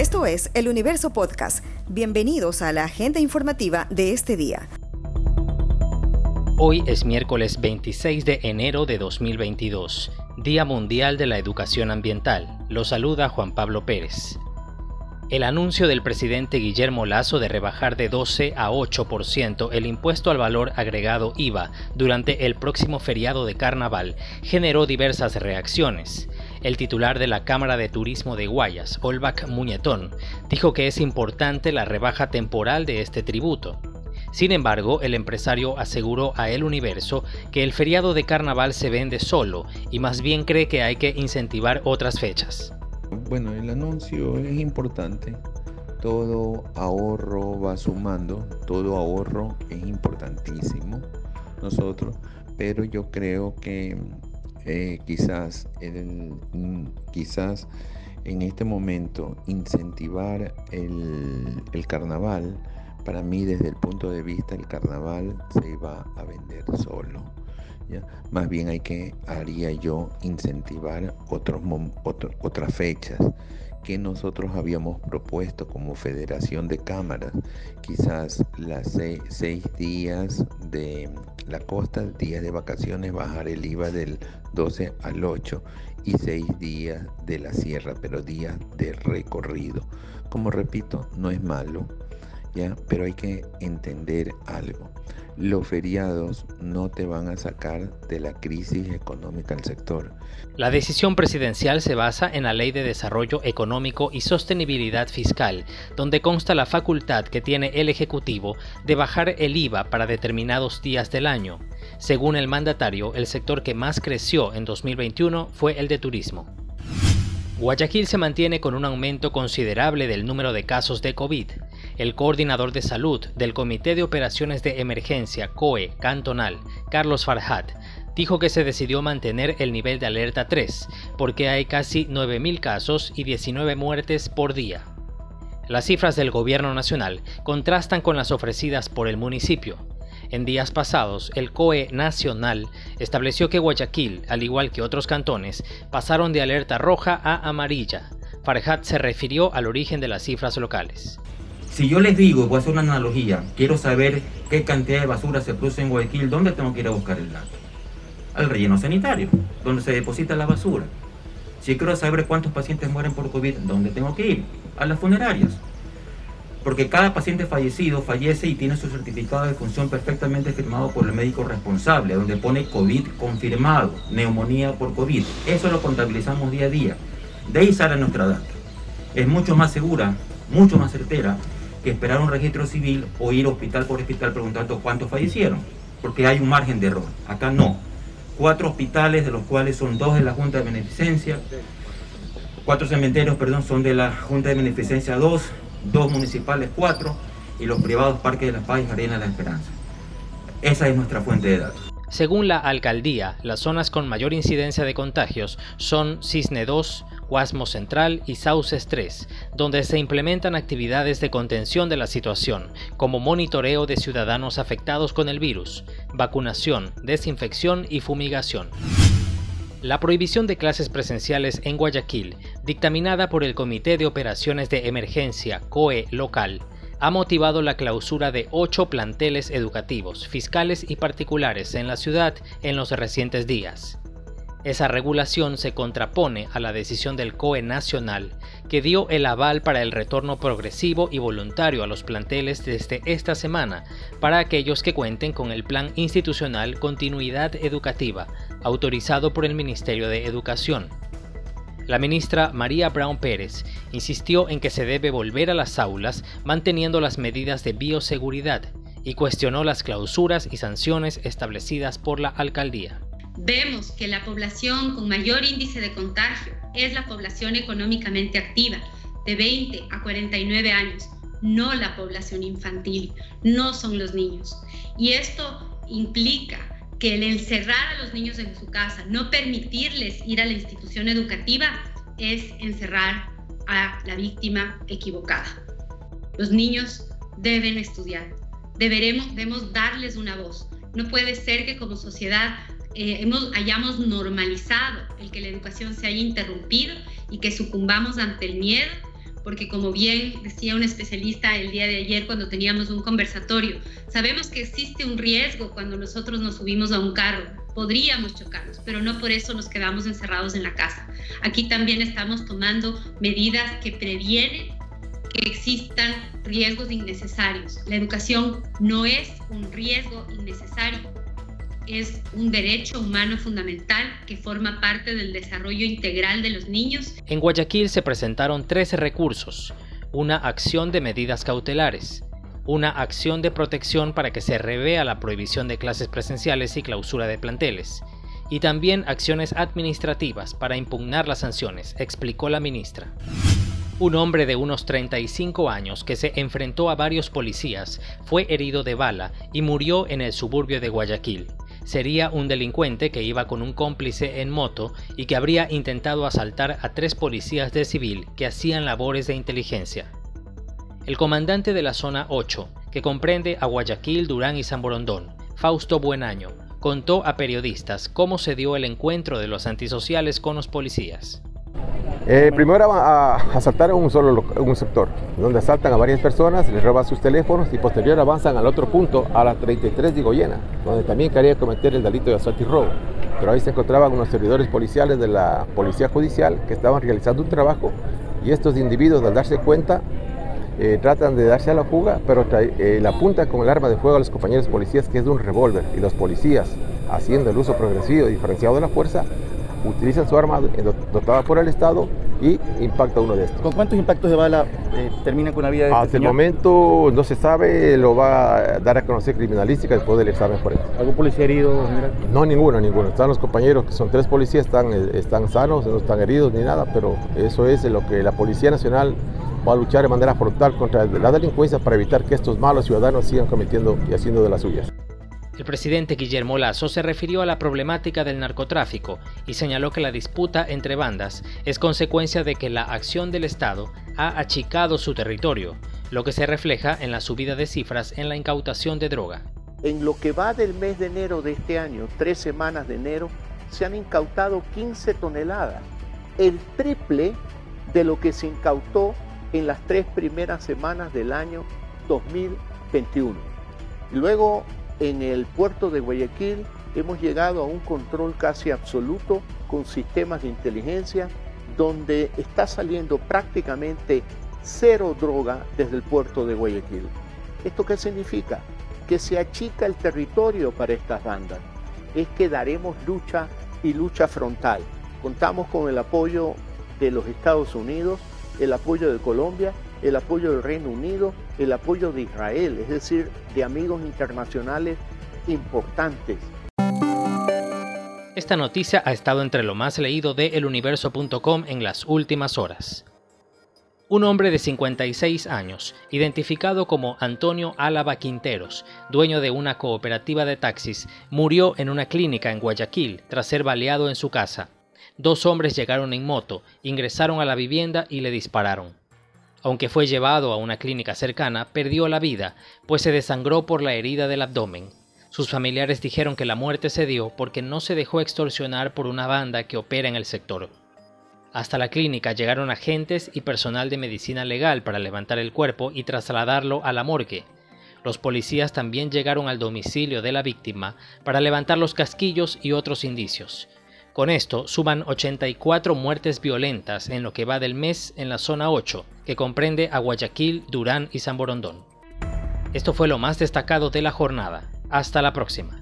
Esto es El Universo Podcast. Bienvenidos a la agenda informativa de este día. Hoy es miércoles 26 de enero de 2022, Día Mundial de la Educación Ambiental. Lo saluda Juan Pablo Pérez. El anuncio del presidente Guillermo Lazo de rebajar de 12 a 8% el impuesto al valor agregado IVA durante el próximo feriado de carnaval generó diversas reacciones. El titular de la Cámara de Turismo de Guayas, Olvac Muñetón, dijo que es importante la rebaja temporal de este tributo. Sin embargo, el empresario aseguró a El Universo que el feriado de carnaval se vende solo y más bien cree que hay que incentivar otras fechas. Bueno, el anuncio es importante. Todo ahorro va sumando, todo ahorro es importantísimo nosotros, pero yo creo que quizás, quizás en este momento incentivar el, el carnaval, para mí desde el punto de vista el carnaval se iba a vender solo. Más bien hay que, haría yo, incentivar otros, otras fechas que nosotros habíamos propuesto como Federación de Cámaras, quizás las seis, días de la costa, días de vacaciones, bajar el IVA del 12 al 8 y seis días de la sierra, pero días de recorrido. Como repito, no es malo, pero hay que entender algo los feriados no te van a sacar de la crisis económica del sector. La decisión presidencial se basa en la Ley de Desarrollo Económico y Sostenibilidad Fiscal, donde consta la facultad que tiene el Ejecutivo de bajar el IVA para determinados días del año. Según el mandatario, el sector que más creció en 2021 fue el de turismo. Guayaquil se mantiene con un aumento considerable del número de casos de COVID. El coordinador de salud del Comité de Operaciones de Emergencia COE cantonal, Carlos Farhat, dijo que se decidió mantener el nivel de alerta 3 porque hay casi 9.000 casos y 19 muertes por día. Las cifras del gobierno nacional contrastan con las ofrecidas por el municipio. En días pasados, el COE nacional estableció que Guayaquil, al igual que otros cantones, pasaron de alerta roja a amarilla. Farhat se refirió al origen de las cifras locales. Si yo les digo, voy a hacer una analogía, quiero saber qué cantidad de basura se produce en Guayaquil, ¿dónde tengo que ir a buscar el dato? Al relleno sanitario, donde se deposita la basura. Si quiero saber cuántos pacientes mueren por COVID, ¿dónde tengo que ir? A las funerarias porque cada paciente fallecido fallece y tiene su certificado de función perfectamente firmado por el médico responsable, donde pone COVID confirmado, neumonía por COVID. Eso lo contabilizamos día a día. De ahí sale nuestra data. Es mucho más segura, mucho más certera que esperar un registro civil o ir hospital por hospital preguntando cuántos fallecieron, porque hay un margen de error. Acá no. Cuatro hospitales, de los cuales son dos de la Junta de Beneficencia, cuatro cementerios, perdón, son de la Junta de Beneficencia 2, dos municipales, cuatro, y los privados Parque de la Paz y Arena de la Esperanza. Esa es nuestra fuente de datos. Según la alcaldía, las zonas con mayor incidencia de contagios son Cisne 2, Guasmo Central y Sauces 3, donde se implementan actividades de contención de la situación, como monitoreo de ciudadanos afectados con el virus, vacunación, desinfección y fumigación. La prohibición de clases presenciales en Guayaquil, dictaminada por el Comité de Operaciones de Emergencia COE local, ha motivado la clausura de ocho planteles educativos, fiscales y particulares en la ciudad en los recientes días. Esa regulación se contrapone a la decisión del COE nacional, que dio el aval para el retorno progresivo y voluntario a los planteles desde esta semana para aquellos que cuenten con el Plan Institucional Continuidad Educativa, autorizado por el Ministerio de Educación. La ministra María Brown Pérez insistió en que se debe volver a las aulas manteniendo las medidas de bioseguridad y cuestionó las clausuras y sanciones establecidas por la alcaldía vemos que la población con mayor índice de contagio es la población económicamente activa, de 20 a 49 años, no la población infantil, no son los niños. Y esto implica que el encerrar a los niños en su casa, no permitirles ir a la institución educativa, es encerrar a la víctima equivocada. Los niños deben estudiar, deberemos, debemos darles una voz. No puede ser que como sociedad eh, hayamos normalizado el que la educación se haya interrumpido y que sucumbamos ante el miedo porque como bien decía un especialista el día de ayer cuando teníamos un conversatorio, sabemos que existe un riesgo cuando nosotros nos subimos a un carro, podríamos chocarnos, pero no por eso nos quedamos encerrados en la casa. Aquí también estamos tomando medidas que previenen que existan riesgos innecesarios. La educación no es un riesgo innecesario, es un derecho humano fundamental que forma parte del desarrollo integral de los niños. En Guayaquil se presentaron 13 recursos, una acción de medidas cautelares, una acción de protección para que se revea la prohibición de clases presenciales y clausura de planteles, y también acciones administrativas para impugnar las sanciones, explicó la ministra. Un hombre de unos 35 años que se enfrentó a varios policías fue herido de bala y murió en el suburbio de Guayaquil sería un delincuente que iba con un cómplice en moto y que habría intentado asaltar a tres policías de civil que hacían labores de inteligencia. El comandante de la zona 8, que comprende a Guayaquil, Durán y San Borondón, Fausto Buenaño, contó a periodistas cómo se dio el encuentro de los antisociales con los policías. Eh, primero a, asaltar un solo un sector, donde asaltan a varias personas, les roban sus teléfonos y posterior avanzan al otro punto, a la 33 de Goyena, donde también quería cometer el delito de asalto y robo. Pero ahí se encontraban unos servidores policiales de la Policía Judicial que estaban realizando un trabajo y estos individuos al darse cuenta eh, tratan de darse a la fuga, pero eh, la apuntan con el arma de fuego a los compañeros policías que es de un revólver y los policías, haciendo el uso progresivo y diferenciado de la fuerza, utilizan su arma dotada por el Estado y impacta uno de estos. ¿Con cuántos impactos de bala eh, termina con la vida de este Hasta el momento no se sabe, lo va a dar a conocer criminalística después del examen forense. ¿Algún policía herido, general? No, ninguno, ninguno. Están los compañeros, que son tres policías, están, eh, están sanos, no están heridos ni nada, pero eso es lo que la Policía Nacional va a luchar de manera frontal contra la delincuencia para evitar que estos malos ciudadanos sigan cometiendo y haciendo de las suyas. El presidente Guillermo Lazo se refirió a la problemática del narcotráfico y señaló que la disputa entre bandas es consecuencia de que la acción del Estado ha achicado su territorio, lo que se refleja en la subida de cifras en la incautación de droga. En lo que va del mes de enero de este año, tres semanas de enero, se han incautado 15 toneladas, el triple de lo que se incautó en las tres primeras semanas del año 2021. Luego en el puerto de Guayaquil hemos llegado a un control casi absoluto con sistemas de inteligencia donde está saliendo prácticamente cero droga desde el puerto de Guayaquil. ¿Esto qué significa? Que se achica el territorio para estas bandas. Es que daremos lucha y lucha frontal. Contamos con el apoyo de los Estados Unidos, el apoyo de Colombia el apoyo del Reino Unido, el apoyo de Israel, es decir, de amigos internacionales importantes. Esta noticia ha estado entre lo más leído de eluniverso.com en las últimas horas. Un hombre de 56 años, identificado como Antonio Álava Quinteros, dueño de una cooperativa de taxis, murió en una clínica en Guayaquil tras ser baleado en su casa. Dos hombres llegaron en moto, ingresaron a la vivienda y le dispararon. Aunque fue llevado a una clínica cercana, perdió la vida, pues se desangró por la herida del abdomen. Sus familiares dijeron que la muerte se dio porque no se dejó extorsionar por una banda que opera en el sector. Hasta la clínica llegaron agentes y personal de medicina legal para levantar el cuerpo y trasladarlo a la morgue. Los policías también llegaron al domicilio de la víctima para levantar los casquillos y otros indicios. Con esto suman 84 muertes violentas en lo que va del mes en la zona 8, que comprende a Guayaquil, Durán y San Borondón. Esto fue lo más destacado de la jornada. Hasta la próxima.